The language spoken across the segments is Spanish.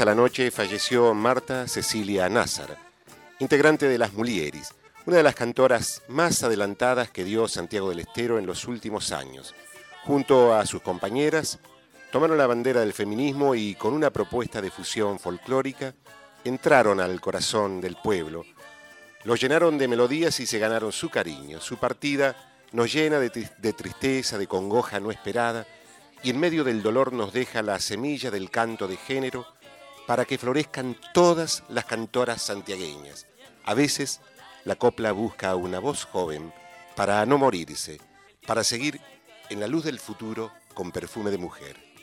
A la noche falleció Marta Cecilia Nazar, integrante de las Mulieris, una de las cantoras más adelantadas que dio Santiago del Estero en los últimos años. Junto a sus compañeras, tomaron la bandera del feminismo y con una propuesta de fusión folclórica, entraron al corazón del pueblo. Lo llenaron de melodías y se ganaron su cariño. Su partida nos llena de, de tristeza, de congoja no esperada, y en medio del dolor nos deja la semilla del canto de género para que florezcan todas las cantoras santiagueñas. A veces la copla busca una voz joven para no morirse, para seguir en la luz del futuro con perfume de mujer.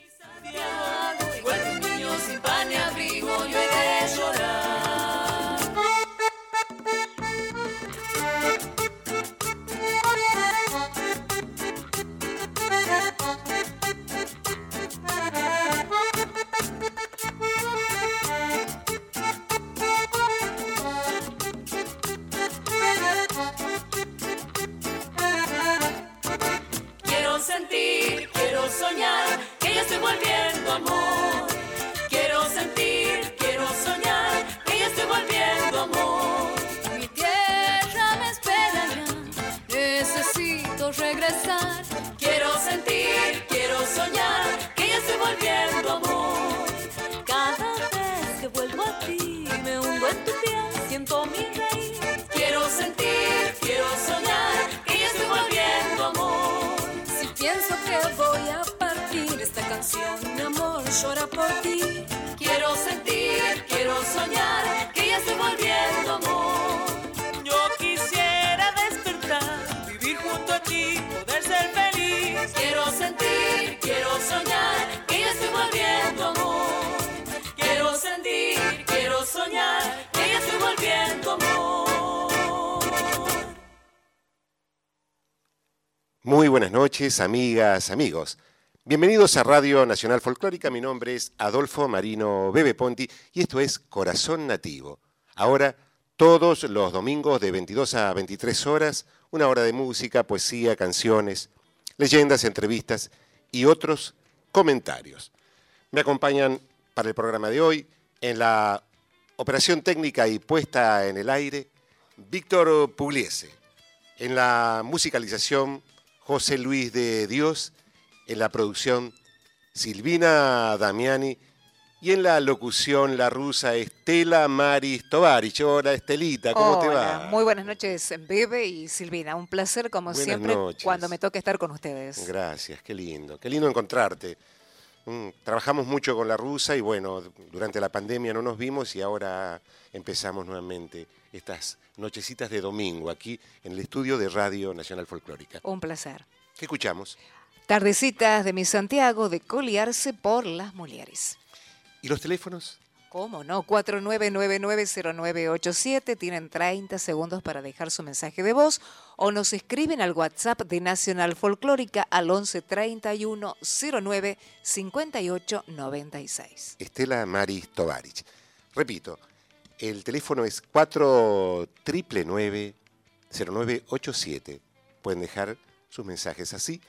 Muy buenas noches, amigas, amigos. Bienvenidos a Radio Nacional Folclórica. Mi nombre es Adolfo Marino Bebe Ponti y esto es Corazón Nativo. Ahora, todos los domingos de 22 a 23 horas, una hora de música, poesía, canciones, leyendas, entrevistas y otros comentarios. Me acompañan para el programa de hoy en la operación técnica y puesta en el aire Víctor Pugliese. En la musicalización José Luis de Dios, en la producción Silvina Damiani y en la locución la rusa Estela Maris Tovarich. Hola Estelita, ¿cómo te va? Muy buenas noches, Bebe y Silvina. Un placer como siempre cuando me toque estar con ustedes. Gracias, qué lindo, qué lindo encontrarte. Mm, trabajamos mucho con la rusa y bueno, durante la pandemia no nos vimos y ahora empezamos nuevamente estas nochecitas de domingo aquí en el estudio de Radio Nacional Folclórica. Un placer. ¿Qué escuchamos? Tardecitas de mi Santiago de coliarse por las mulieres. ¿Y los teléfonos? ¿Cómo no? 49990987. Tienen 30 segundos para dejar su mensaje de voz o nos escriben al WhatsApp de Nacional Folclórica al 1131 09 58 96. Estela Maris Tovarich. Repito, el teléfono es 49990987. Pueden dejar sus mensajes así.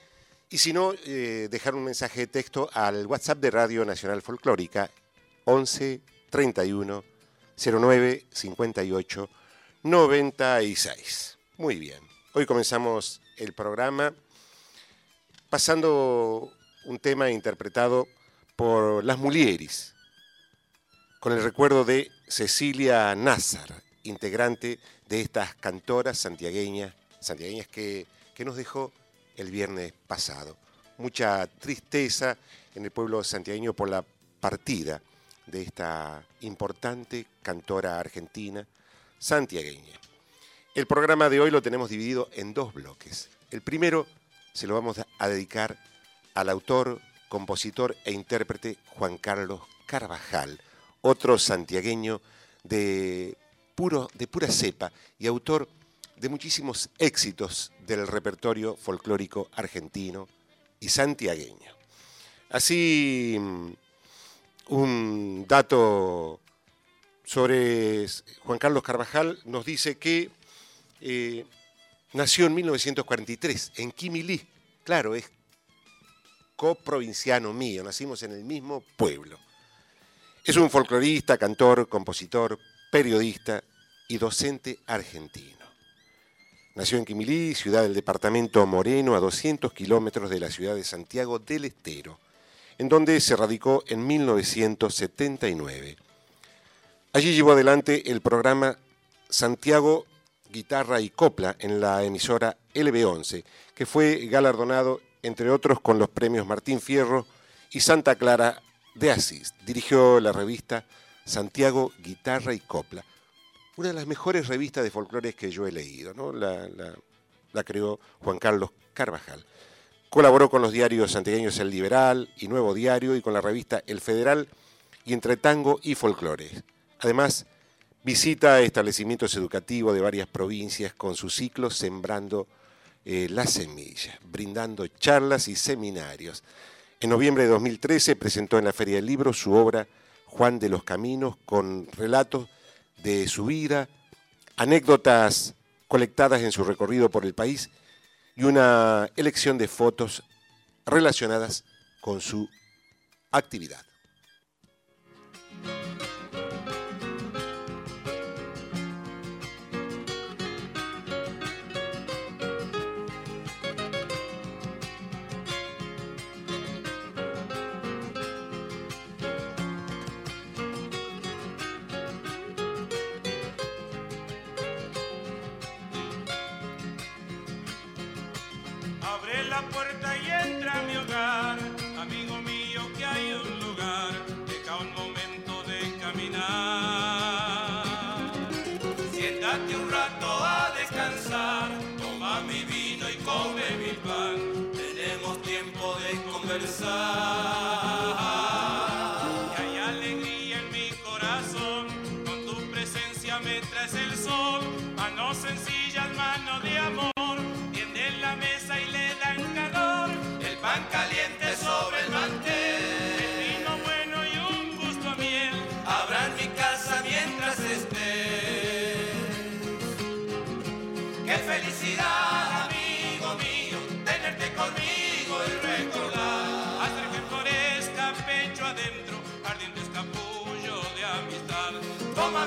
Y si no, eh, dejar un mensaje de texto al WhatsApp de Radio Nacional Folclórica 11 31 09 58 96. Muy bien. Hoy comenzamos el programa pasando un tema interpretado por las Mulieris, con el recuerdo de Cecilia Nazar, integrante de estas cantoras santiagueñas, santiagueñas que, que nos dejó el viernes pasado. Mucha tristeza en el pueblo santiagueño por la partida de esta importante cantora argentina santiagueña. El programa de hoy lo tenemos dividido en dos bloques. El primero se lo vamos a dedicar al autor, compositor e intérprete Juan Carlos Carvajal, otro santiagueño de, puro, de pura cepa y autor de muchísimos éxitos del repertorio folclórico argentino y santiagueño. Así un dato sobre Juan Carlos Carvajal nos dice que eh, nació en 1943 en Quimilí. Claro, es coprovinciano mío, nacimos en el mismo pueblo. Es un folclorista, cantor, compositor, periodista y docente argentino. Nació en Quimilí, ciudad del departamento Moreno, a 200 kilómetros de la ciudad de Santiago del Estero en donde se radicó en 1979. Allí llevó adelante el programa Santiago Guitarra y Copla en la emisora LB11, que fue galardonado, entre otros, con los premios Martín Fierro y Santa Clara de Asís. Dirigió la revista Santiago Guitarra y Copla, una de las mejores revistas de folclores que yo he leído. La, la creó Juan Carlos Carvajal. Colaboró con los diarios santiagueños El Liberal y Nuevo Diario y con la revista El Federal y Entre Tango y Folclore. Además, visita establecimientos educativos de varias provincias con su ciclo Sembrando eh, la Semilla, brindando charlas y seminarios. En noviembre de 2013 presentó en la Feria del Libro su obra Juan de los Caminos con relatos de su vida, anécdotas colectadas en su recorrido por el país y una elección de fotos relacionadas con su actividad.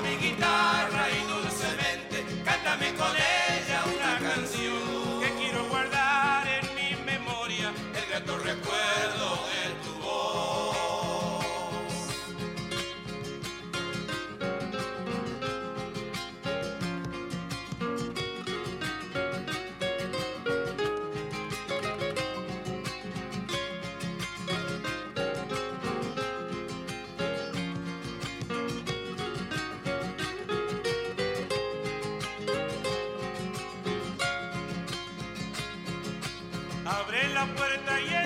Mío, que hay un lugar, deja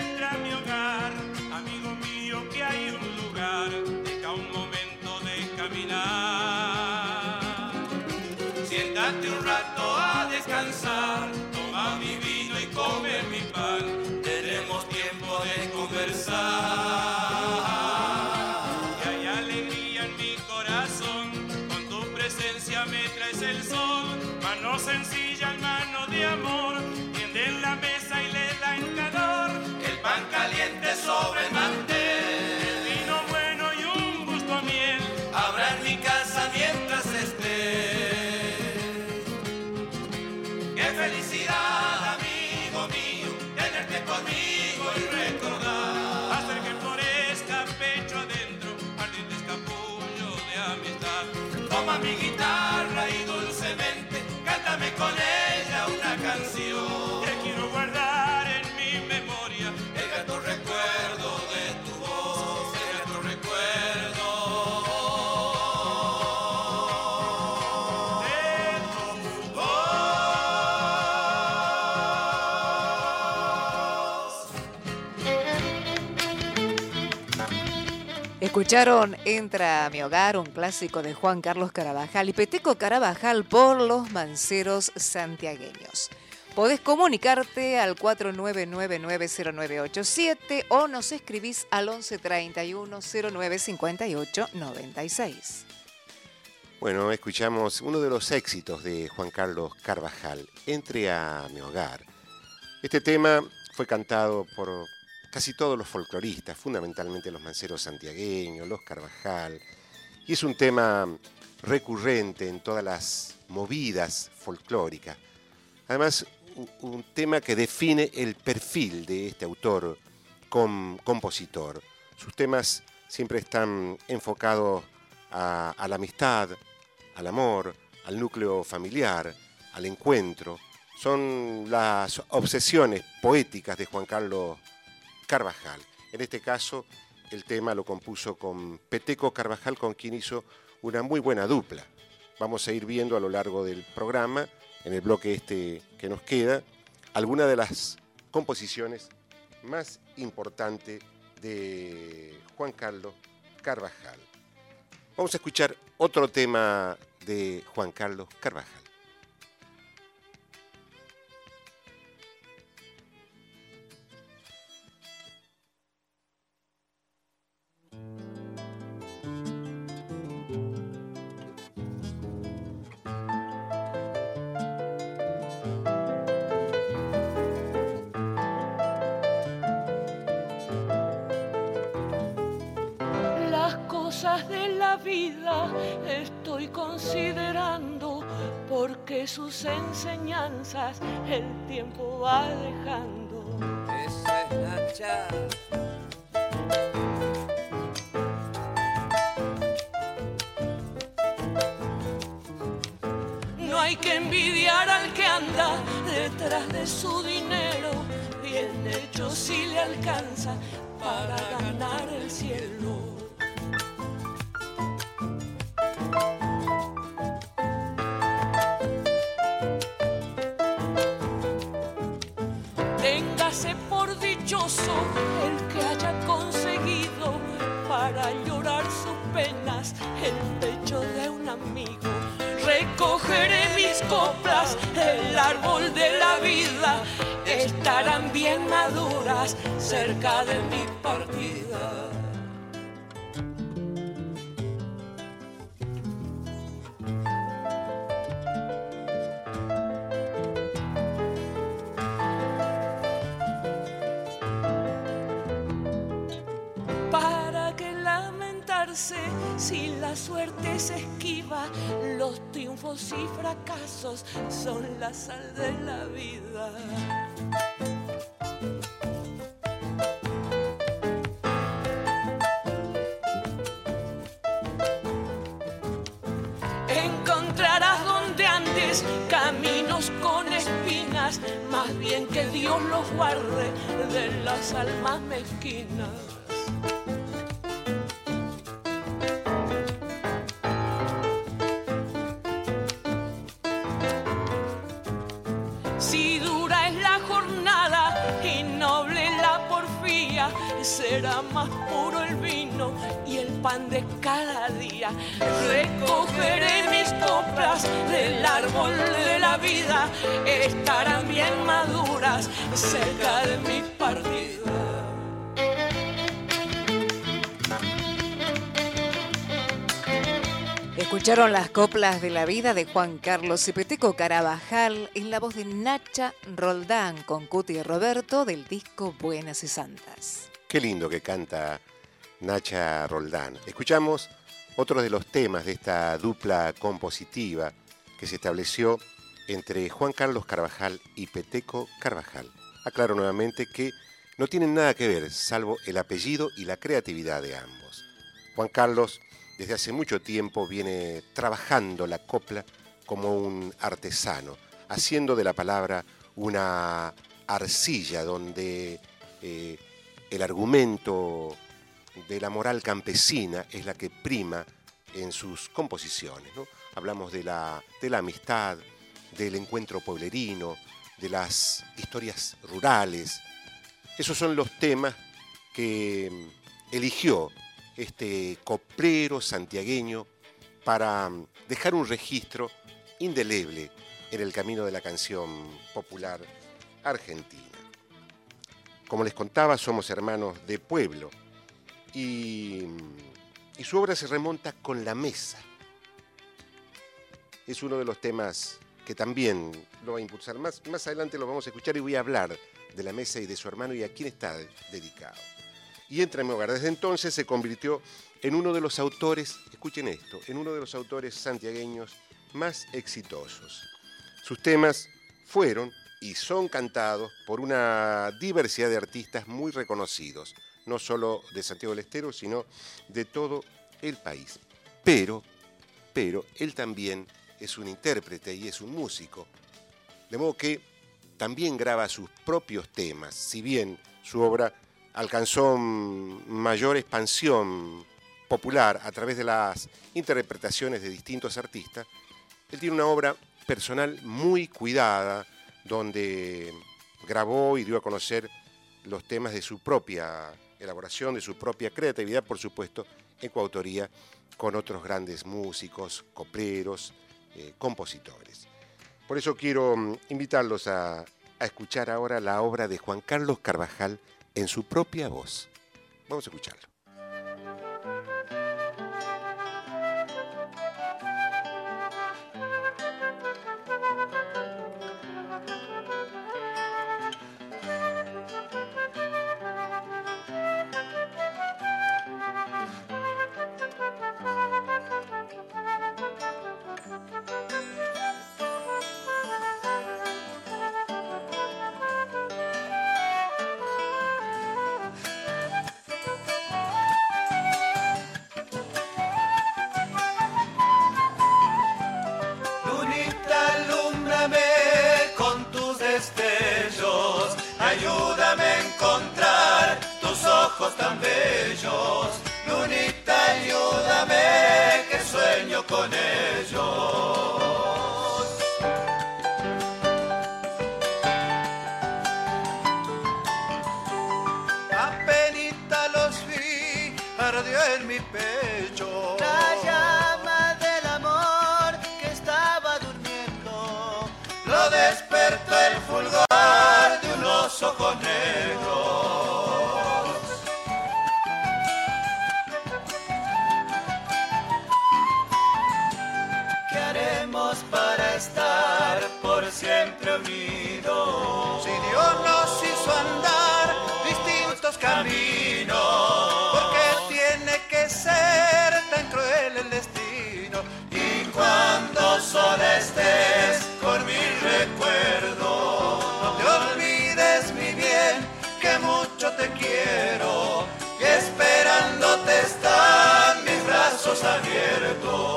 mi guitarra y dulcemente cántame con ella una canción. Escucharon Entra a mi hogar, un clásico de Juan Carlos Carabajal y Peteco Carabajal por los manceros santiagueños. Podés comunicarte al 49990987 o nos escribís al 1131 0958 96. Bueno, escuchamos uno de los éxitos de Juan Carlos Carvajal, Entre a mi hogar. Este tema fue cantado por casi todos los folcloristas, fundamentalmente los manceros santiagueños, los Carvajal, y es un tema recurrente en todas las movidas folclóricas. Además, un, tema que define el perfil de este autor compositor. Sus temas siempre están enfocados a la amistad, al amor, al núcleo familiar, al encuentro. Son las obsesiones poéticas de Juan Carlos Carvajal. En este caso, el tema lo compuso con Peteco Carvajal, con quien hizo una muy buena dupla. Vamos a ir viendo a lo largo del programa, en el bloque este que nos queda, algunas de las composiciones más importantes de Juan Carlos Carvajal. Vamos a escuchar otro tema de Juan Carlos Carvajal. Estoy considerando porque sus enseñanzas el tiempo va dejando. No hay que envidiar al que anda detrás de su dinero, bien hecho si le alcanza para ganar el cielo. Triunfos y fracasos son la sal de la vida. Encontrarás donde antes caminos con espinas, más bien que Dios los guarde de las almas mezquinas. Pan de cada día. Recogeré mis coplas del árbol de la vida, estarán bien maduras cerca de mi partida. Escucharon las coplas de la vida de Juan Carlos Cipeteco Carabajal en la voz de Nacha Roldán con Cuti y Roberto del disco Buenas y Santas. Qué lindo que canta Nacha Roldán. Escuchamos otro de los temas de esta dupla compositiva que se estableció entre Juan Carlos Carvajal y Peteco Carvajal. Aclaro nuevamente que no tienen nada que ver, salvo el apellido y la creatividad de ambos. Juan Carlos desde hace mucho tiempo viene trabajando la copla como un artesano, haciendo de la palabra una arcilla donde eh, el argumento de la moral campesina es la que prima en sus composiciones. Hablamos de la, de la amistad, del encuentro pueblerino, de las historias rurales. Esos son los temas que eligió este coplero santiagueño para mm, dejar un registro indeleble en el camino de la canción popular argentina. Como les contaba, somos hermanos de pueblo y, su obra se remonta con la mesa. Es uno de los temas que también lo va a impulsar. Más, más adelante lo vamos a escuchar y voy a hablar de la mesa y de su hermano y a quién está dedicado y Entra en mi hogar. Desde entonces se convirtió en uno de los autores, escuchen esto, en uno de los autores santiagueños más exitosos. Sus temas fueron y son cantados por una diversidad de artistas muy reconocidos, no solo de Santiago del Estero, sino de todo el país. Pero, pero, él también es un intérprete y es un músico. De modo que también graba sus propios temas, si bien su obra alcanzó mayor expansión popular a través de las interpretaciones de distintos artistas, él tiene una obra personal muy cuidada, donde grabó y dio a conocer los temas de su propia elaboración, de su propia creatividad, por supuesto, en coautoría con otros grandes músicos, copleros, eh, compositores. Por eso quiero mm, invitarlos a escuchar ahora la obra de Juan Carlos Carvajal, en su propia voz. Vamos a escucharlo. Brothers abierto.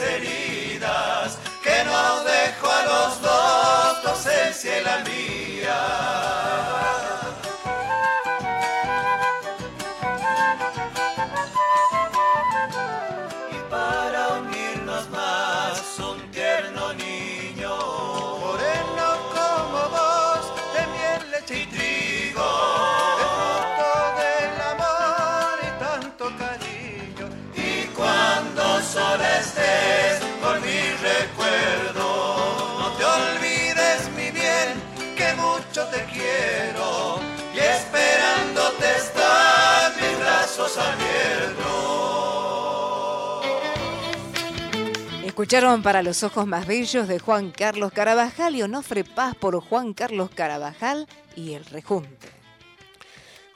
heridas que nos dejó a los dos tu ausencia y la. Escucharon para los ojos más bellos de Juan Carlos Carabajal y Onofre Paz por Juan Carlos Carabajal y el Rejunte.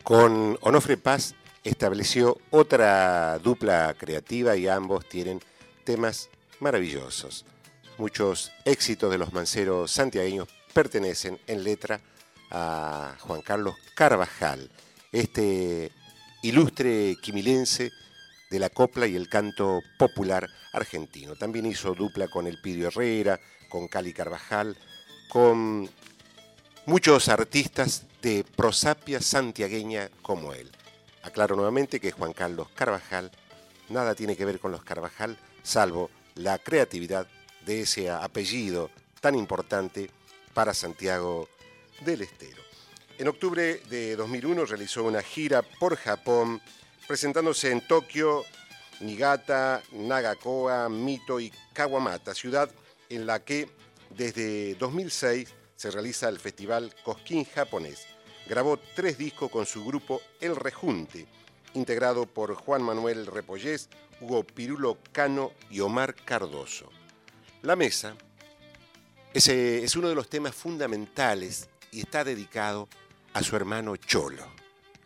Con Onofre Paz estableció otra dupla creativa y ambos tienen temas maravillosos. Muchos éxitos de los manceros santiagueños pertenecen en letra a Juan Carlos Carvajal, este ilustre quimilense de la copla y el canto popular argentino. También hizo dupla con Elpidio Herrera, con Cali Carvajal, con muchos artistas de prosapia santiagueña como él. Aclaro nuevamente que Juan Carlos Carvajal nada tiene que ver con los Carvajal, salvo la creatividad de ese apellido tan importante para Santiago del Estero. En octubre de 2001 realizó una gira por Japón, presentándose en Tokio, Niigata, Nagakoa, Mito y Kawamata, ciudad en la que desde 2006 se realiza el festival Cosquín japonés. Grabó tres discos con su grupo El Rejunte, integrado por Juan Manuel Repollés, Hugo Pirulo Cano y Omar Cardoso. La mesa es uno de los temas fundamentales y está dedicado a su hermano Cholo.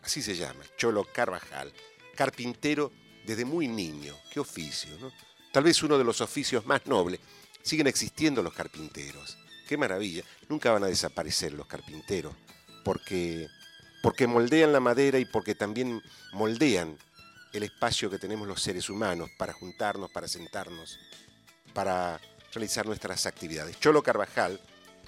Así se llama, Cholo Carvajal, carpintero desde muy niño. Qué oficio, ¿no? Tal vez uno de los oficios más nobles. Siguen existiendo los carpinteros. Qué maravilla. Nunca van a desaparecer los carpinteros porque, porque moldean la madera y porque también moldean el espacio que tenemos los seres humanos para juntarnos, para sentarnos, para realizar nuestras actividades. Cholo Carvajal,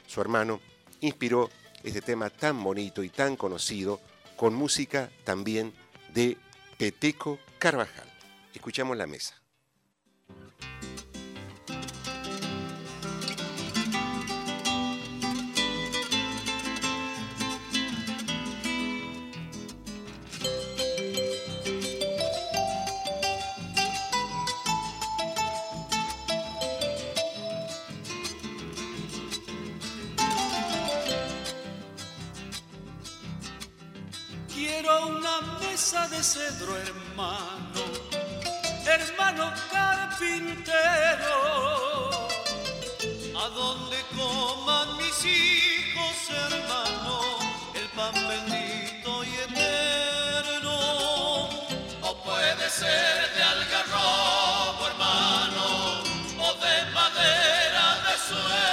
su hermano, inspiró este tema tan bonito y tan conocido con música también de Peteco Carvajal. Escuchamos la mesa. Cedro, hermano, hermano carpintero, a donde coman mis hijos, hermano, el pan bendito y eterno, o puede ser de algarrobo, hermano, o de madera de sueño,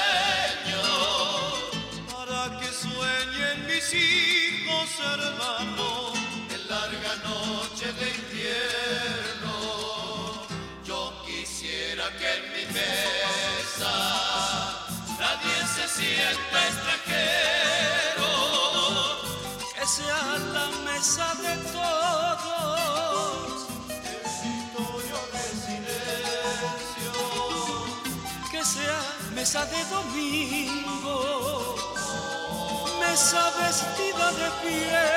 se sienta extranjero, que sea la mesa de todos, territorio de silencio, que sea mesa de domingo, mesa vestida de fiesta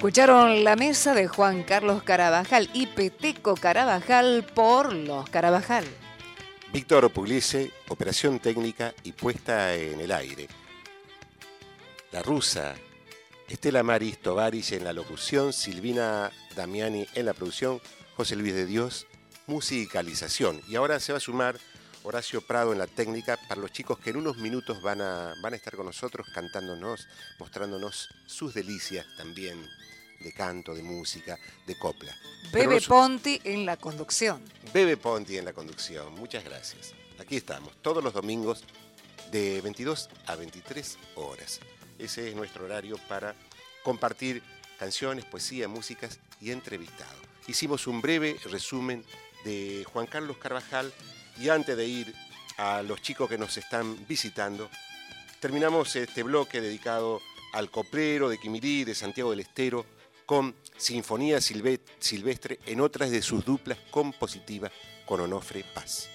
Escucharon la mesa de Juan Carlos Carabajal y Peteco Carabajal por los Carabajal. Víctor Pugliese, operación técnica y puesta en el aire. La rusa, Estela Maris Tovaris en la locución, Silvina Damiani en la producción, José Luis de Dios, musicalización. Y ahora se va a sumar Horacio Prado en la técnica para los chicos que en unos minutos van a, van a estar con nosotros cantándonos, mostrándonos sus delicias también de canto, de música, de copla. Bebe Ponti en la conducción. Bebe Ponti en la conducción, muchas gracias. Aquí estamos, todos los domingos de 22 a 23 horas. Ese es nuestro horario para compartir canciones, poesía, músicas y entrevistados. Hicimos un breve resumen de Juan Carlos Carvajal y antes de ir a los chicos que nos están visitando, terminamos este bloque dedicado al coplero de Quimirí, de Santiago del Estero, con Sinfonía Silvestre en otras de sus duplas compositivas con Onofre Paz.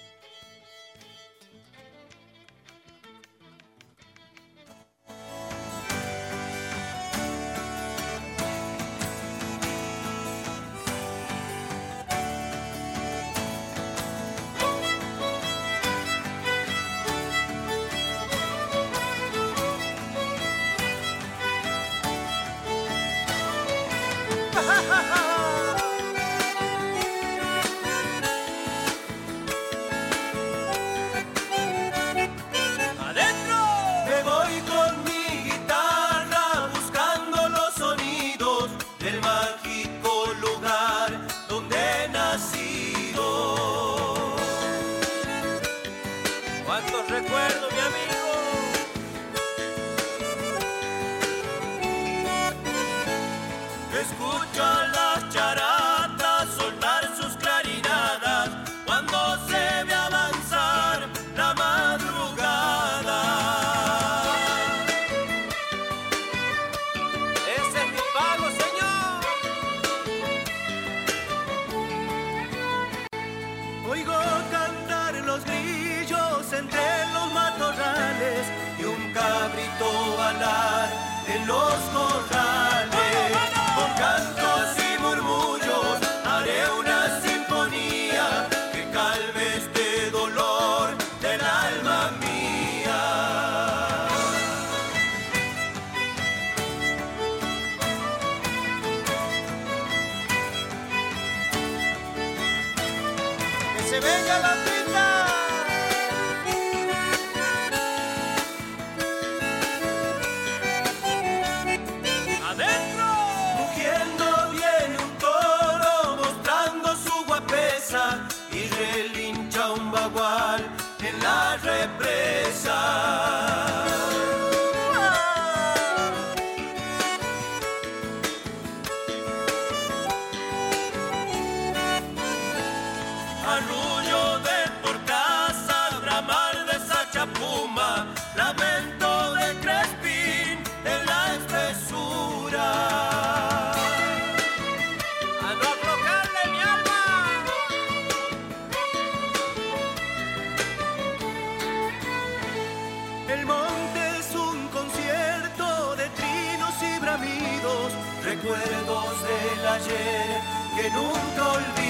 que nunca olvidé.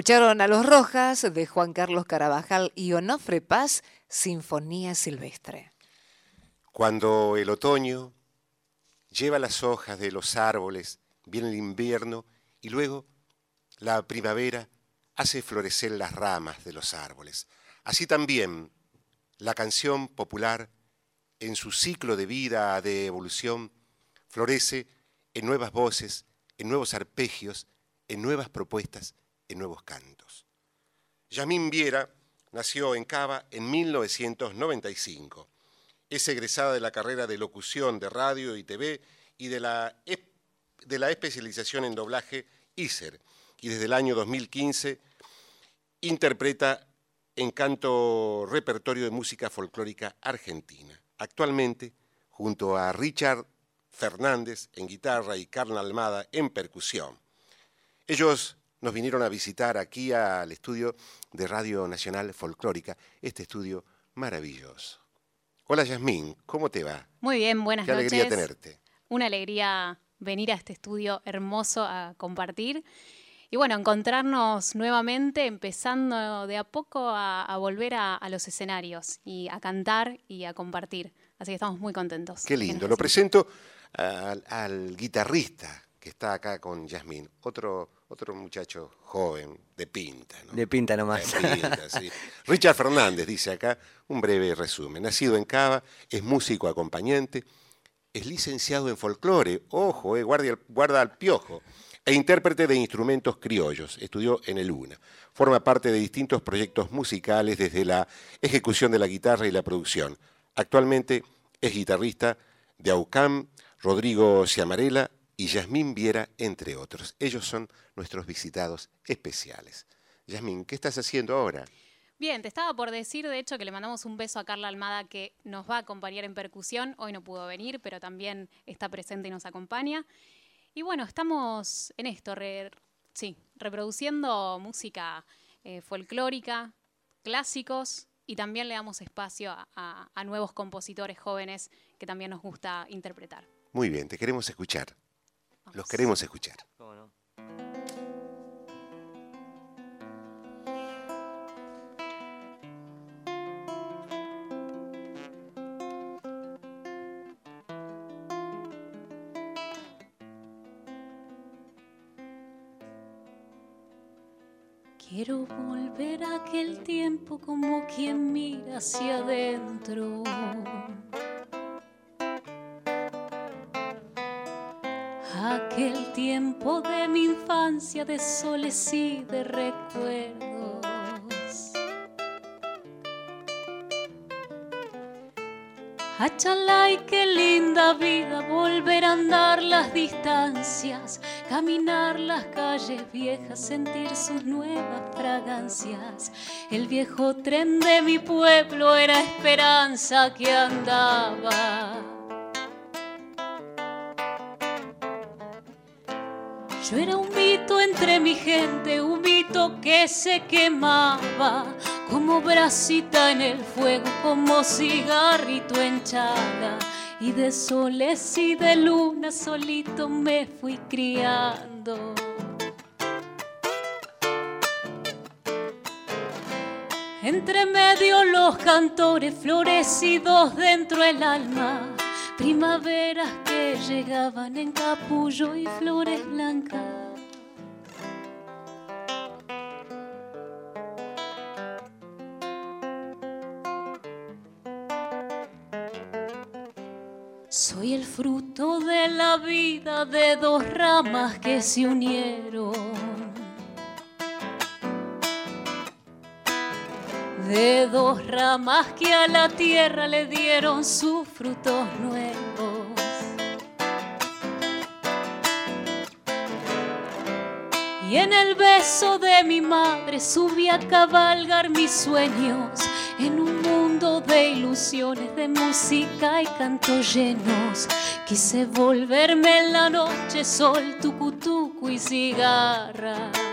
Escucharon a Los Rojas de Juan Carlos Carabajal y Onofre Paz, Sinfonía Silvestre. Cuando el otoño lleva las hojas de los árboles, viene el invierno y luego la primavera hace florecer las ramas de los árboles. Así también la canción popular, en su ciclo de vida, de evolución, florece en nuevas voces, en nuevos arpegios, en nuevas propuestas en nuevos cantos. Yamín Viera nació en Cava en 1995. Es egresada de la carrera de locución de radio y TV y de la, de la especialización en doblaje ISER y desde el año 2015 interpreta en canto repertorio de música folclórica argentina. Actualmente, junto a Richard Fernández en guitarra y Carla Almada en percusión. Ellos nos vinieron a visitar aquí al estudio de Radio Nacional Folclórica, este estudio maravilloso. Hola Yasmín, ¿cómo te va? Muy bien, buenas Qué noches. alegría tenerte. Una alegría venir a este estudio hermoso a compartir. Y bueno, encontrarnos nuevamente, empezando de a poco a, a volver a, a los escenarios y a cantar y a compartir. Así que estamos muy contentos. Qué lindo. Lo presento al, al guitarrista que está acá con Yasmín, otro, otro muchacho joven, de pinta. ¿no? De pinta nomás. De pinta, sí. Richard Fernández dice acá un breve resumen. Nacido en Cava, es músico acompañante, es licenciado en folclore, ojo, eh, guardia, guarda al piojo, e intérprete de instrumentos criollos. Estudió en el UNA. Forma parte de distintos proyectos musicales desde la ejecución de la guitarra y la producción. Actualmente es guitarrista de Aucam, Rodrigo Ciamarela y Yasmín Viera, entre otros. Ellos son nuestros visitados especiales. Yasmín, ¿qué estás haciendo ahora? Bien, te estaba por decir, de hecho, que le mandamos un beso a Carla Almada, que nos va a acompañar en percusión. Hoy no pudo venir, pero también está presente y nos acompaña. Y bueno, estamos en esto, re- sí, reproduciendo música eh, folclórica, clásicos, y también le damos espacio a, a- a nuevos compositores jóvenes que también nos gusta interpretar. Muy bien, te queremos escuchar. Los queremos escuchar. ¿Cómo no? Quiero volver a aquel tiempo como quien mira hacia adentro. Tiempo de mi infancia de soles y de recuerdos. Achalay, qué linda vida, volver a andar las distancias, caminar las calles viejas, sentir sus nuevas fragancias. El viejo tren de mi pueblo era esperanza que andaba. Yo era un mito entre mi gente, un mito que se quemaba, como brasita en el fuego, como cigarrito en chaga. Y de soles y de luna solito me fui criando. Entre medio los cantores florecidos dentro el alma, primaveras que llegaban en capullo y flores blancas. Soy el fruto de la vida de dos ramas que se unieron. De dos ramas que a la tierra le dieron sus frutos nuevos. Y en el beso de mi madre subí a cabalgar mis sueños en un mundo de ilusiones, de música y canto llenos. Quise volverme en la noche sol, tucutucu y cigarra.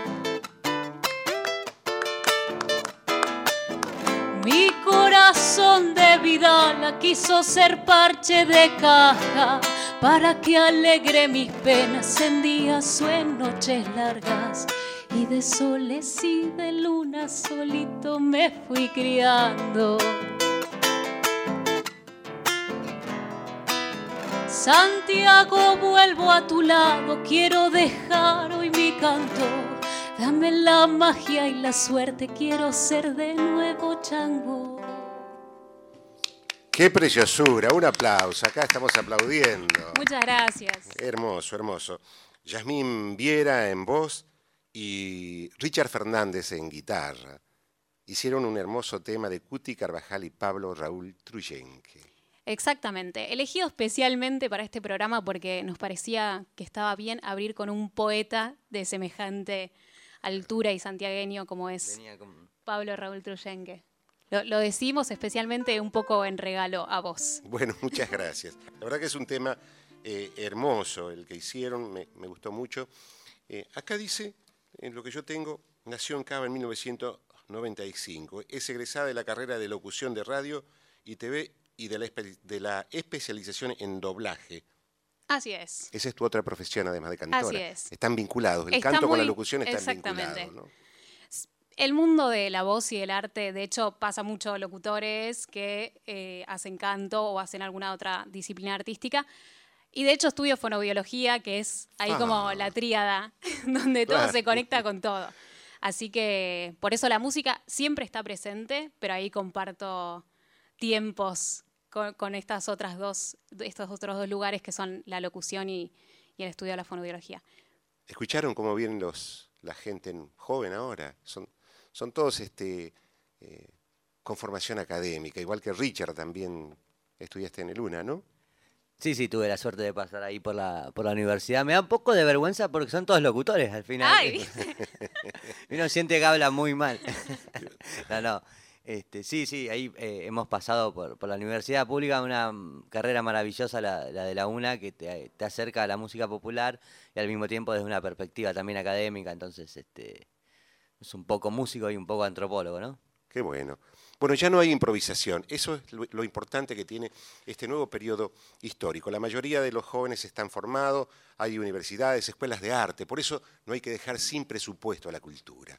Mi corazón de Vidala quiso ser parche de caja para que alegre mis penas en días o en noches largas. Y de soles y de luna solito me fui criando. Santiago, vuelvo a tu lado, quiero dejar hoy mi canto. Dame la magia y la suerte, quiero ser de nuevo chango. Qué preciosura, un aplauso. Acá estamos aplaudiendo. Muchas gracias. Hermoso, hermoso. Yasmín Viera en voz y Richard Fernández en guitarra. Hicieron un hermoso tema de Cuti Carvajal y Pablo Raúl Truyenque. Exactamente. Elegido especialmente para este programa porque nos parecía que estaba bien abrir con un poeta de semejante altura y santiagueño como es con- Pablo Raúl Truyenque. Lo, lo decimos especialmente un poco en regalo a vos. Bueno, muchas gracias. La verdad que es un tema eh, hermoso el que hicieron, me, me gustó mucho. Eh, acá dice, en lo que yo tengo, nació en Cava en 1995. Es egresada de la carrera de locución de radio y TV y de la, espe- de la especialización en doblaje. Así es. Esa es tu otra profesión, además de cantora. Así es. Están vinculados. El Está canto con la locución están exactamente. vinculados. ¿no? El mundo de la voz y del arte, de hecho, pasa mucho a locutores que eh, hacen canto o hacen alguna otra disciplina artística. Y de hecho estudio fonobiología, que es ahí como Ah. la tríada, donde todo Claro. se conecta con todo. Así que por eso la música siempre está presente, pero ahí comparto tiempos con, con estas otras dos, estos otros dos lugares que son la locución y, y el estudio de la fonobiología. ¿Escucharon cómo vienen los, la gente en- joven ahora? Son, son todos este, eh, con formación académica, igual que Richard también estudiaste en el UNA, ¿no? Sí, sí, tuve la suerte de pasar ahí por la, por la universidad. Me da un poco de vergüenza porque son todos locutores al final. ¡Ay! Uno siente que habla muy mal. no, no. Este, sí, sí, ahí eh, hemos pasado por, la universidad pública, una mm, carrera maravillosa, la, de la UNA, que te, te acerca a la música popular y al mismo tiempo desde una perspectiva también académica. Entonces, este, es un poco músico y un poco antropólogo, ¿no? Qué bueno. Bueno, ya no hay improvisación. Eso es lo, lo importante que tiene este nuevo periodo histórico. La mayoría de los jóvenes están formados, hay universidades, escuelas de arte. Por eso no hay que dejar sin presupuesto a la cultura.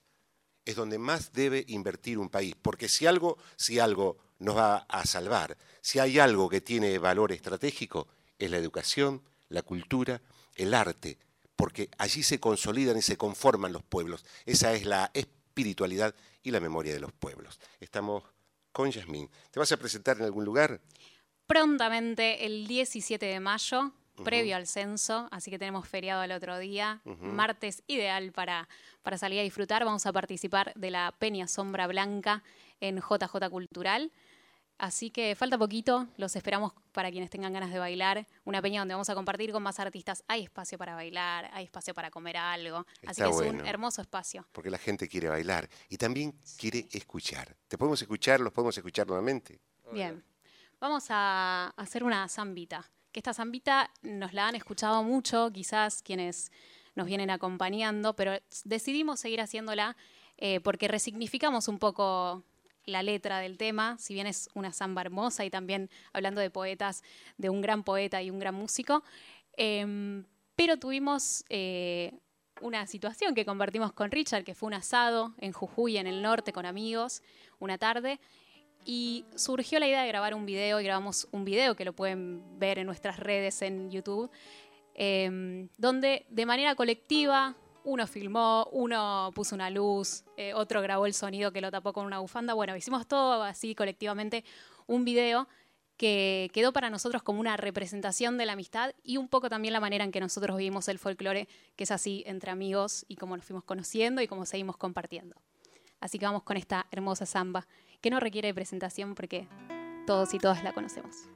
Es donde más debe invertir un país. Porque si algo, si algo nos va a salvar, si hay algo que tiene valor estratégico, es la educación, la cultura, el arte. Porque allí se consolidan y se conforman los pueblos. Esa es la espiritualidad y la memoria de los pueblos. Estamos con Yasmín. ¿Te vas a presentar en algún lugar? prontamente el 17 de mayo, previo al censo, así que tenemos feriado el otro día, martes ideal para, para salir a disfrutar. Vamos a participar de la Peña Sombra Blanca en JJ Cultural. Así que falta poquito, los esperamos para quienes tengan ganas de bailar. Una peña donde vamos a compartir con más artistas. Hay espacio para bailar, hay espacio para comer algo. Así Está que es bueno. un hermoso espacio. Porque la gente quiere bailar y también quiere escuchar. ¿Te podemos escuchar? ¿Los podemos escuchar nuevamente? Bien, vamos a hacer una zambita. Que esta zambita nos la han escuchado mucho, quizás quienes nos vienen acompañando, pero decidimos seguir haciéndola eh, porque resignificamos un poco la letra del tema, si bien es una samba hermosa y también hablando de poetas, de un gran poeta y un gran músico, em, pero tuvimos eh, una situación que compartimos con Richard, que fue un asado en Jujuy, en el norte, con amigos, una tarde, y surgió la idea de grabar un video y grabamos un video que lo pueden ver en nuestras redes en YouTube, eh, donde de manera colectiva uno filmó, uno puso una luz, eh, otro grabó el sonido que lo tapó con una bufanda. Bueno, hicimos todo así colectivamente un video que quedó para nosotros como una representación de la amistad y un poco también la manera en que nosotros vivimos el folclore, que es así entre amigos y cómo nos fuimos conociendo y cómo seguimos compartiendo. Así que vamos con esta hermosa samba, que no requiere presentación porque todos y todas la conocemos.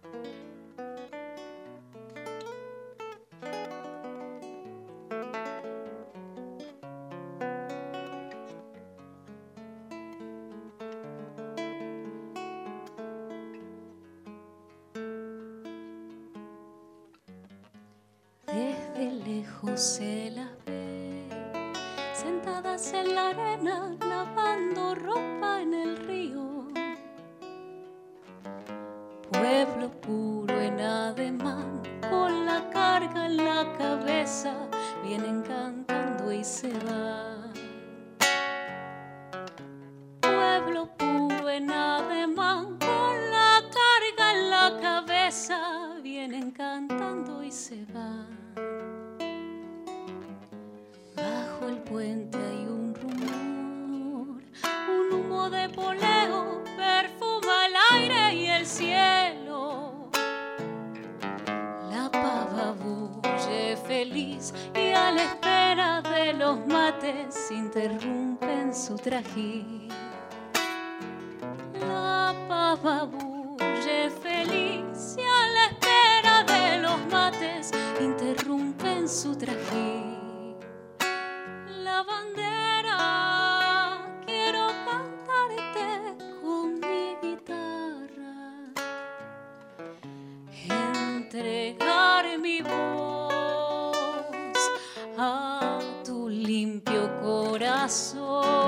Trajín. La pava bulle feliz delicia a la espera de los mates interrumpen su trajín. La bandera, quiero cantarte con mi guitarra, entregar mi voz a tu limpio corazón.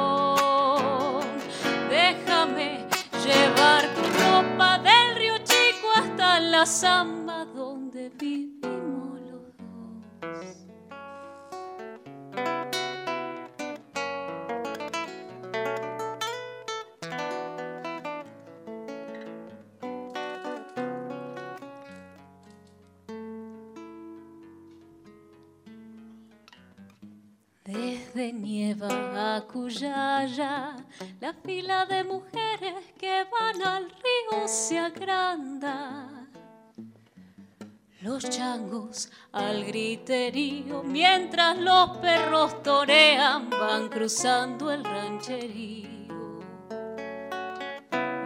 Samba donde vivimos los dos. Desde Nieva a Cuyaya, la fila de mujeres que van al río se agranda. Los changos al griterío, mientras los perros torean, van cruzando el rancherío.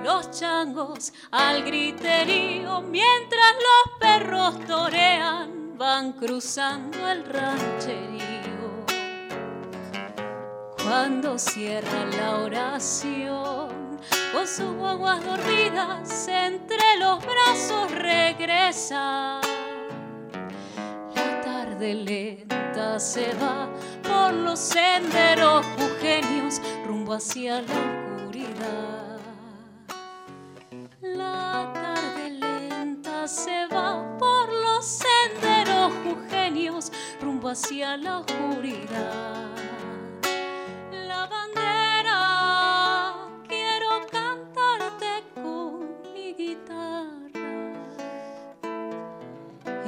Los changos al griterío, mientras los perros torean, van cruzando el rancherío. Cuando cierra la oración, con sus guaguas dormidas entre los brazos regresa. Tarde lenta se va por los senderos jujeños rumbo hacia la oscuridad. La tarde lenta se va por los senderos jujeños rumbo hacia la oscuridad.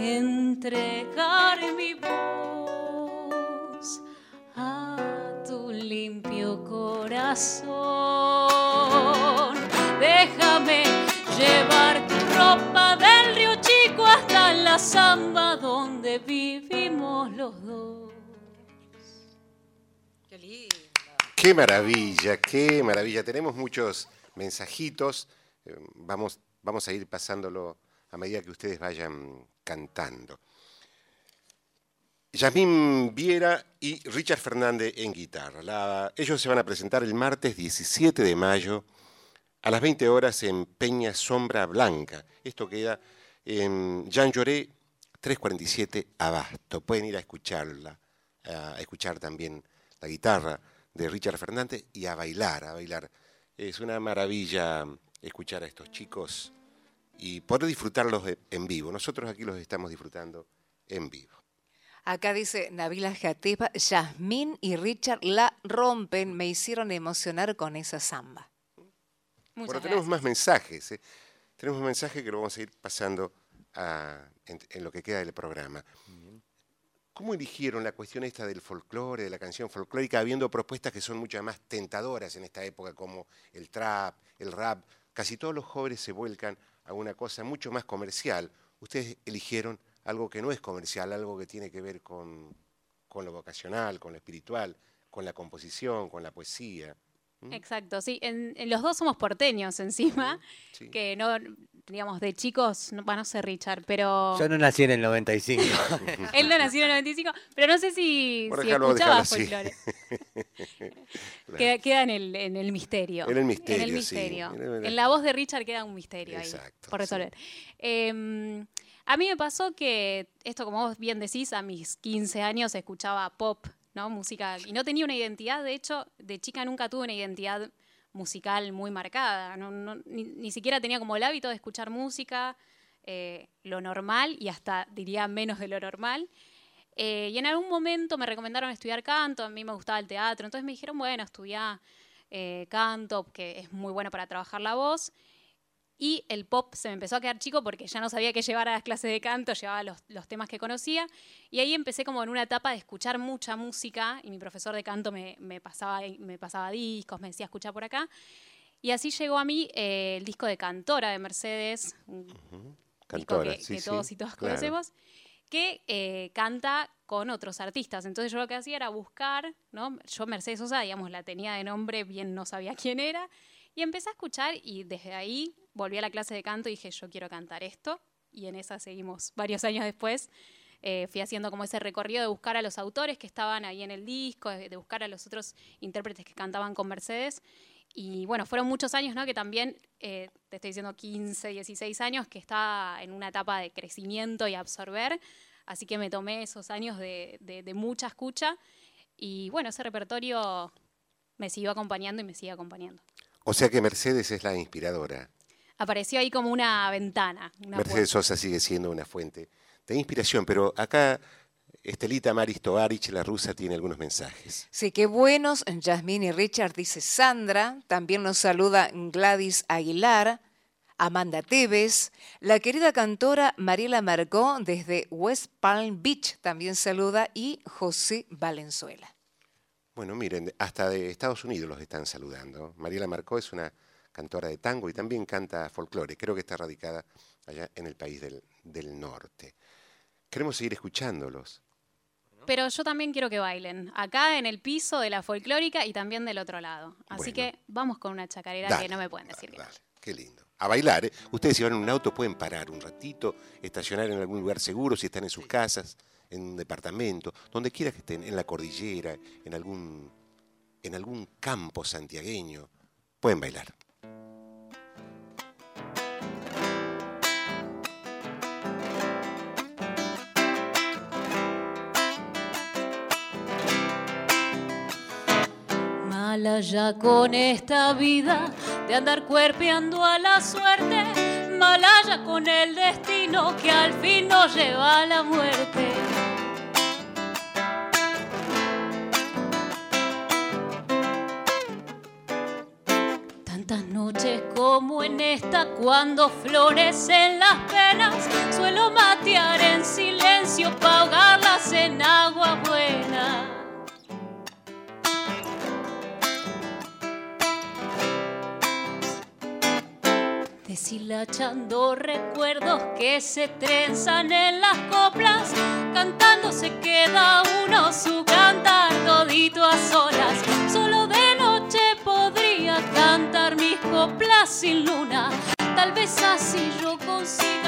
Entregar mi voz a tu limpio corazón. Déjame llevar tu ropa del río chico hasta la samba donde vivimos los dos. Qué lindo. Qué maravilla, qué maravilla. Tenemos muchos mensajitos. eh, Vamos, vamos a ir pasándolo a medida que ustedes vayan cantando. Yasmín Viera y Richard Fernández en guitarra. Ellos se van a presentar el martes 17 de mayo a las 20 horas en Peña Sombra Blanca. Esto queda en Jean Lloré 347 Abasto. Pueden ir a escucharla, a escuchar también la guitarra de Richard Fernández y a bailar, a bailar. Es una maravilla escuchar a estos chicos y poder disfrutarlos en vivo. Nosotros aquí los estamos disfrutando en vivo. Acá dice Nabila Jateba, Yasmín y Richard la rompen, me hicieron emocionar con esa samba. Muchas bueno, tenemos gracias. más mensajes. ¿eh? Tenemos un mensaje que lo vamos a ir pasando a- en, en lo que queda del programa. ¿Cómo eligieron la cuestión esta del folclore, de la canción folclórica, habiendo propuestas que son mucho más tentadoras en esta época, como el trap, el rap? Casi todos los jóvenes se vuelcan a una cosa mucho más comercial. Ustedes eligieron algo que no es comercial, algo que tiene que ver con, con lo vocacional, con lo espiritual, con la composición, con la poesía. Exacto, sí. En, en los dos somos porteños encima, Sí. que no, digamos, de chicos, no, bueno, no sé Richard, pero... Yo no nací en el 95. Él no nació en el 95, pero no sé si, Bueno, si déjalo- escuchaba Queda, queda en, el, en el misterio. En el misterio, En el misterio. La voz de Richard queda un misterio Exacto, ahí por sí. resolver. Eh, a mí me pasó que, esto como vos bien decís, a mis 15 años escuchaba pop, ¿no? Música, y no tenía una identidad, de hecho, de chica nunca tuve una identidad musical muy marcada, no- no- ni, ni siquiera tenía como el hábito de escuchar música, eh, lo normal y hasta diría menos de lo normal. Eh, y en algún momento me recomendaron estudiar canto, a mí me gustaba el teatro, entonces me dijeron, bueno, estudia eh, canto, que es muy bueno para trabajar la voz. Y el pop se me empezó a quedar chico porque ya no sabía qué llevar a las clases de canto, llevaba los, los temas que conocía. Y ahí empecé como en una etapa de escuchar mucha música y mi profesor de canto me, me pasaba, me pasaba discos, me decía escucha por acá. Y así llegó a mí eh, el disco de Cantora de Mercedes, un disco Cantora, que, sí, que sí, todos y todas claro. conocemos, que eh, canta con otros artistas. Entonces yo lo que hacía era buscar, ¿no? Yo Mercedes Sosa, digamos, la tenía de nombre, bien no sabía quién era, Y empecé a escuchar y desde ahí volví a la clase de canto y dije, yo quiero cantar esto. Y en esa seguimos varios años después. Eh, fui haciendo como ese recorrido de buscar a los autores que estaban ahí en el disco, de, buscar a los otros intérpretes que cantaban con Mercedes. Y bueno, fueron muchos años, ¿no? Que también, eh, te estoy diciendo 15, 16 años, que estaba en una etapa de crecimiento y absorber. Así que me tomé esos años de, de- de mucha escucha. Y bueno, ese repertorio me siguió acompañando y me sigue acompañando. O sea que Mercedes es la inspiradora. Apareció ahí como una ventana. Una Mercedes puerta. Sosa sigue siendo una fuente de inspiración, pero acá Estelita Maris Tovarich, la rusa, tiene algunos mensajes. Sí, qué buenos, Yasmín y Richard, dice Sandra. También nos saluda Gladys Aguilar, Amanda Tevez. La querida cantora Mariela Margó desde West Palm Beach también saluda y José Valenzuela. Bueno, miren, hasta de Estados Unidos los están saludando. Mariela Marcó es una cantora de tango y también canta folclore. Creo que está radicada allá en el país del, del norte. Queremos seguir escuchándolos. Pero yo también quiero que bailen. Acá en el piso de la folclórica y también del otro lado. Así Bueno. que vamos con una chacarera Dale, que no me pueden decir que no. Dale, qué lindo. A bailar, ¿eh? Ustedes si van en un auto pueden parar un ratito, estacionar en algún lugar seguro, si están en sus casas, en un departamento, donde quiera que estén, en la cordillera, en algún, en algún campo santiagueño, pueden bailar. Mala ya con esta vida de andar cuerpeando a la suerte, mala ya con el destino que al fin nos lleva a la muerte. Tantas noches como en esta, cuando florecen las penas, suelo matear en silencio para ahogarlas en agua buena. Deshilachando recuerdos que se trenzan en las coplas, cantando se queda uno su cantar todito a solas. Solo de noche podría cantar mis coplas sin luna, tal vez así yo consiga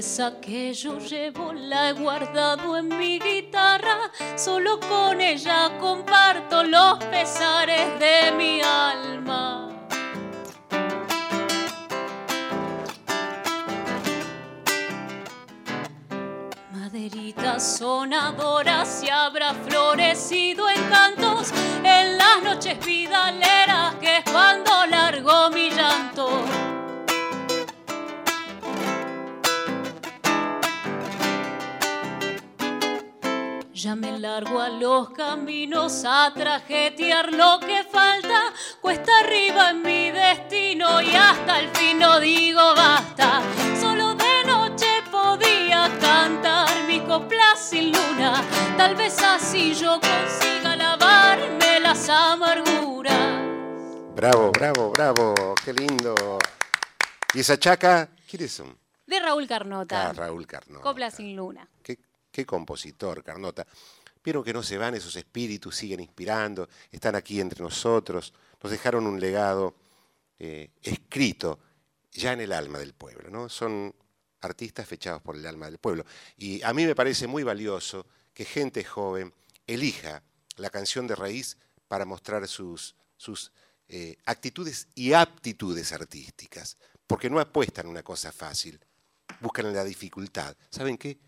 tristeza que yo llevo la he guardado en mi guitarra, solo con ella comparto los pesares de mi alma. Maderita sonadora se habrá florecido en cantos en las noches vidaleras que es cuando largo mi llanto. Ya me largo a los caminos a trajetear lo que falta, cuesta arriba en mi destino y hasta el fin no digo basta. Solo de noche podía cantar mi copla sin luna, tal vez así yo consiga lavarme las amarguras. Bravo, bravo, bravo, qué lindo. ¿Y esa chaca? ¿Quiénes son? De Raúl Carnota. Ah, Raúl Carnota. Copla sin luna. Qué, qué compositor, Carnota. Vieron que no se van, esos espíritus siguen inspirando, están aquí entre nosotros, nos dejaron un legado eh, escrito ya en el alma del pueblo, ¿no? Son artistas fechados por el alma del pueblo. Y a mí me parece muy valioso que gente joven elija la canción de raíz para mostrar sus, eh, actitudes y aptitudes artísticas, porque no apuestan a una cosa fácil, buscan la dificultad. ¿Saben qué?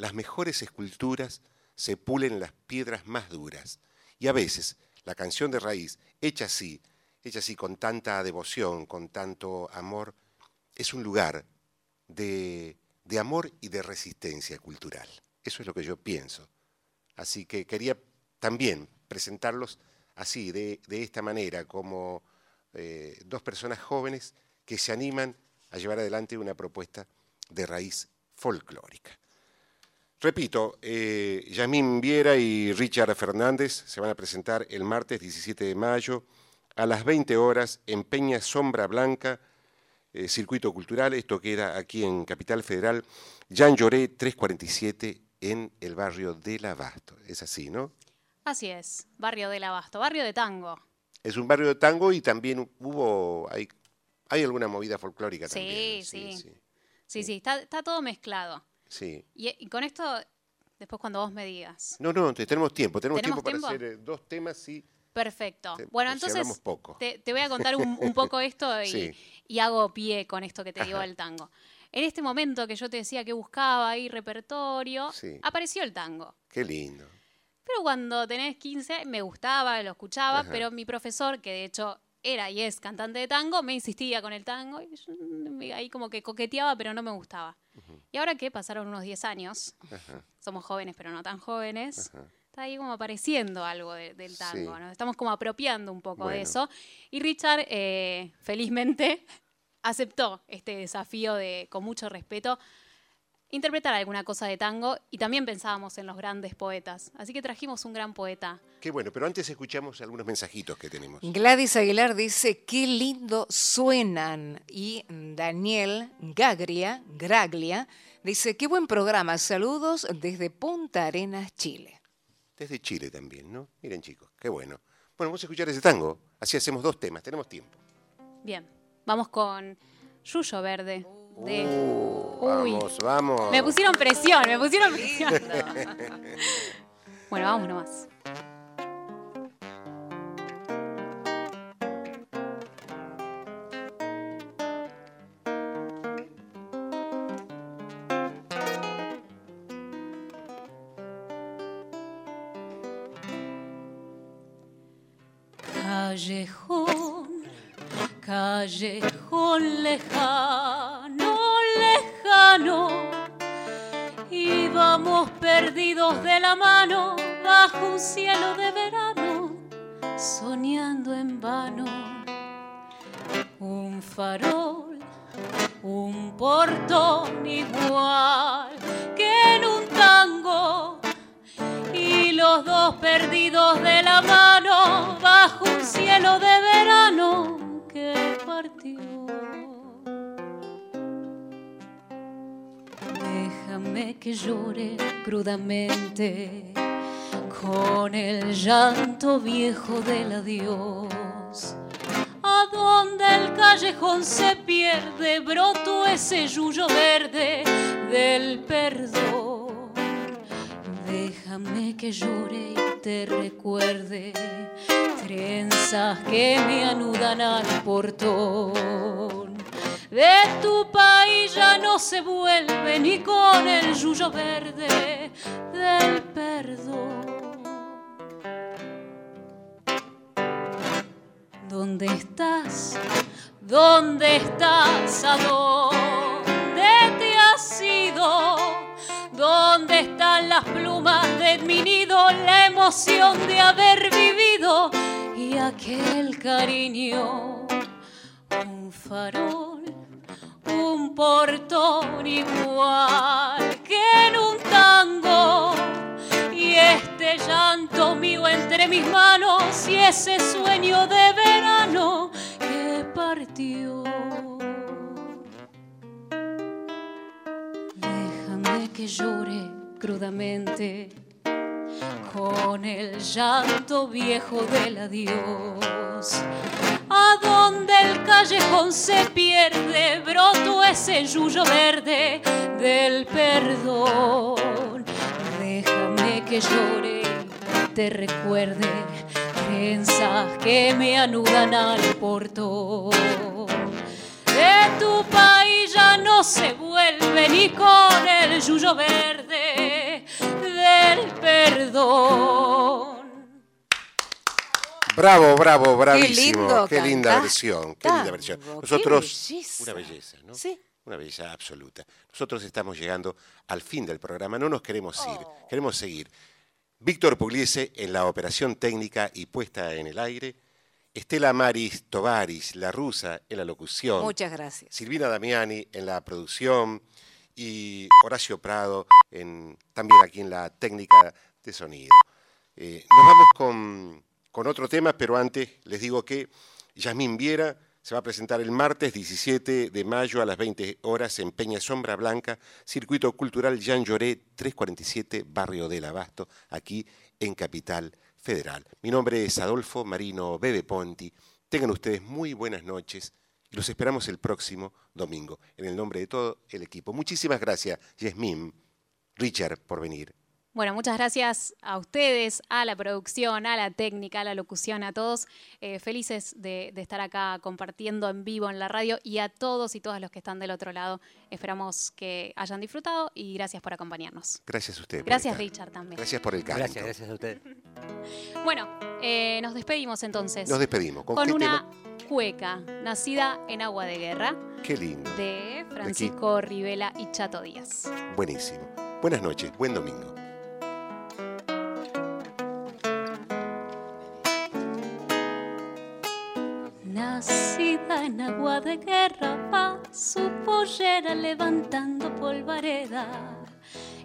Las mejores esculturas se pulen en las piedras más duras. Y a veces la canción de raíz, hecha así, hecha así con tanta devoción, con tanto amor, es un lugar de, amor y de resistencia cultural. Eso es lo que yo pienso. Así que quería también presentarlos así, de, de esta manera, como eh, dos personas jóvenes que se animan a llevar adelante una propuesta de raíz folclórica. Repito, eh, Yamín Viera y Richard Fernández se van a presentar el martes 17 de mayo a las 20 horas en Peña Sombra Blanca eh, Circuito Cultural, esto queda aquí en Capital Federal, Jean Lloré 347 en el barrio del Abasto. Es así, ¿no? Así es, barrio del Abasto, barrio de tango. Es un barrio de tango y también hubo, hay, hay alguna movida folclórica Sí, también. sí. sí. Sí, sí, está, está todo mezclado. Sí. Y, y con esto, después cuando vos me digas. No, no, te- tenemos tiempo, tenemos, ¿Tenemos tiempo para hacer eh, dos temas y Perfecto. Bueno, si entonces hablamos poco. Te, te voy a contar un, un poco esto y, Sí. y hago pie con esto que te digo Ajá. del tango. En este momento que yo te decía que buscaba ahí repertorio, Sí. apareció el tango. qué lindo. Pero cuando tenés 15 me gustaba, lo escuchaba, Ajá. pero mi profesor, que de hecho era y es cantante de tango, me insistía con el tango y yo ahí como que coqueteaba, pero no me gustaba. Y ahora que pasaron unos 10 años, Ajá, somos jóvenes pero no tan jóvenes, ajá. está ahí como apareciendo algo de- del tango, Sí. ¿no? Estamos como apropiando un poco de eso. Y Richard, eh, felizmente, aceptó este desafío de, con mucho respeto, interpretar alguna cosa de tango y también pensábamos en los grandes poetas. Así que trajimos un gran poeta. Qué bueno, pero antes escuchamos algunos mensajitos que tenemos. Gladys Aguilar dice, qué lindo suenan. Y Daniel Gagria, Graglia, dice, qué buen programa. Saludos desde Punta Arenas, Chile. Desde Chile también, ¿no? Miren chicos, qué bueno. Bueno, vamos a escuchar ese tango. Así hacemos dos temas, tenemos tiempo. Bien, vamos con Yuyo Verde. De... Uh, Uy. vamos, vamos. Me pusieron presión, me pusieron presión. bueno, vamos nomás. Yuyo verde del perdón. Déjame que llore y te recuerde trenzas que me anudan al portón. De tu país ya no se vuelve ni con el yuyo verde del perdón. ¿Dónde estás? ¿Dónde estás? ¿A las plumas de mi nido? La emoción de haber vivido y aquel cariño. Un farol, un portón igual que en un tango. Y este llanto mío entre mis manos y ese sueño de verano que partió. Déjame que llore crudamente con el llanto viejo del adiós. A donde el callejón se pierde, broto ese yuyo verde del perdón. Déjame que llore te recuerde trenzas que me anudan al portón. De tu país ya no se vuelve ni con el yuyo verde del perdón. Bravo, bravo, bravísimo. lindo Qué linda cantar versión, qué linda versión. Nosotros, belleza. una belleza, ¿no? Sí. Una belleza absoluta. Nosotros estamos llegando al fin del programa, no nos queremos ir, Oh. queremos seguir. Víctor Pugliese en la operación técnica y puesta en el aire. Estela Maris Tovaris, la rusa, en la locución. Muchas gracias. Silvina Damiani en la producción y Horacio Prado también aquí en la técnica de sonido. Eh, nos vamos con, con otro tema, pero antes les digo que Yasmín Viera Se va a presentar el martes 17 de mayo a las 20 horas en Peña Sombra Blanca, Circuito Cultural Jean Lloré 347, Barrio del Abasto, aquí en Capital Federal. Mi nombre es Adolfo Marino Bebe Ponti. Tengan ustedes muy buenas noches los esperamos el próximo domingo. En el nombre de todo el equipo. Muchísimas gracias, Yasmín, Richard, por venir. Bueno, muchas gracias a ustedes, a la producción, a la técnica, a la locución, a todos. Eh, felices de, de estar acá compartiendo en vivo en la radio y a todos y todas los que están del otro lado. Esperamos que hayan disfrutado y gracias por acompañarnos. Gracias a ustedes. Gracias. Richard, también. Gracias por el canto. Gracias, gracias a ustedes. Bueno, eh, nos despedimos entonces. Nos despedimos. ¿Con, con qué una tema? Cueca nacida en Agua de Guerra Qué lindo. de Francisco Rivela y Chato Díaz. Buenísimo. Buenas noches, buen domingo. Nacida en agua de guerra va su pollera levantando polvareda.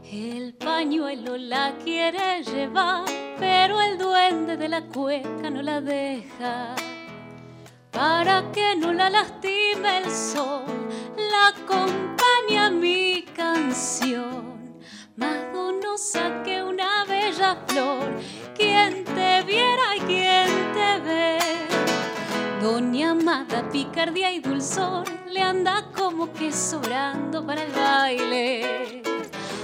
El pañuelo la quiere llevar, pero el duende de la cueca no la deja. Para que no la lastime el sol, la acompaña mi canción. Más donosa que una bella flor, quien te viera y quien te ve. Doña Amada, picardía y dulzor, le anda como que sobrando para el baile.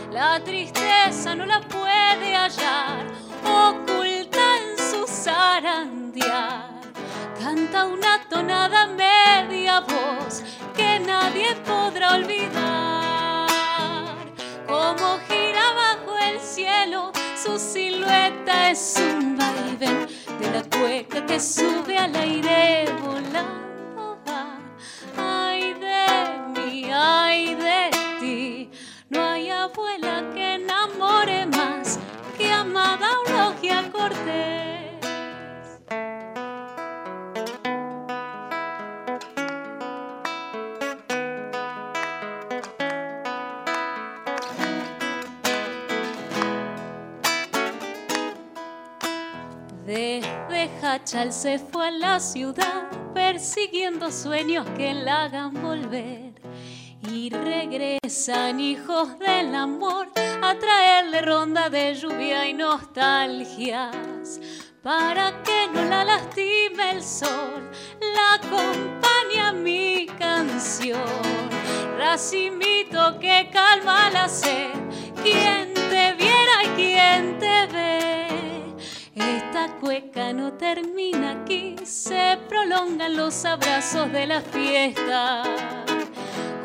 La tristeza no la puede hallar, oculta en su zarandear. Canta una tonada media voz que nadie podrá olvidar. Como gira bajo el cielo, su silueta es un vaivén de la cueca que sube Se fue a la ciudad persiguiendo sueños que la hagan volver. Y regresan hijos del amor a traerle ronda de lluvia y nostalgias. Para que no la lastime el sol, la acompaña mi canción. Racimito que calma la sed, quien te viera y quien te ve. Esta cueca no termina aquí, se prolongan los abrazos de la fiesta.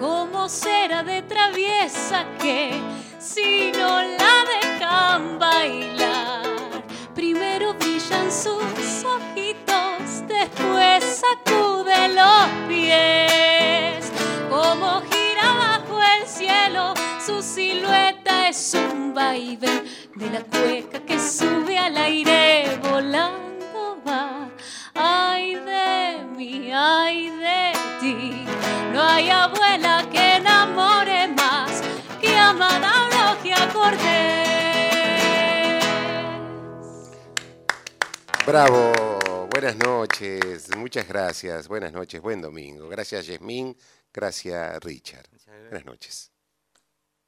¿Cómo será de traviesa que si no la dejan bailar? Primero brillan sus ojitos, después sacude los pies. Como su silueta es un vaivén de la cueca que sube al aire volando va. Ay de mí, ay de ti, no hay abuela que enamore más que amada Eulogia Cortés. Bravo, buenas noches, muchas gracias, buenas noches, buen domingo. Gracias Yasmín, gracias Richard. Buenas noches.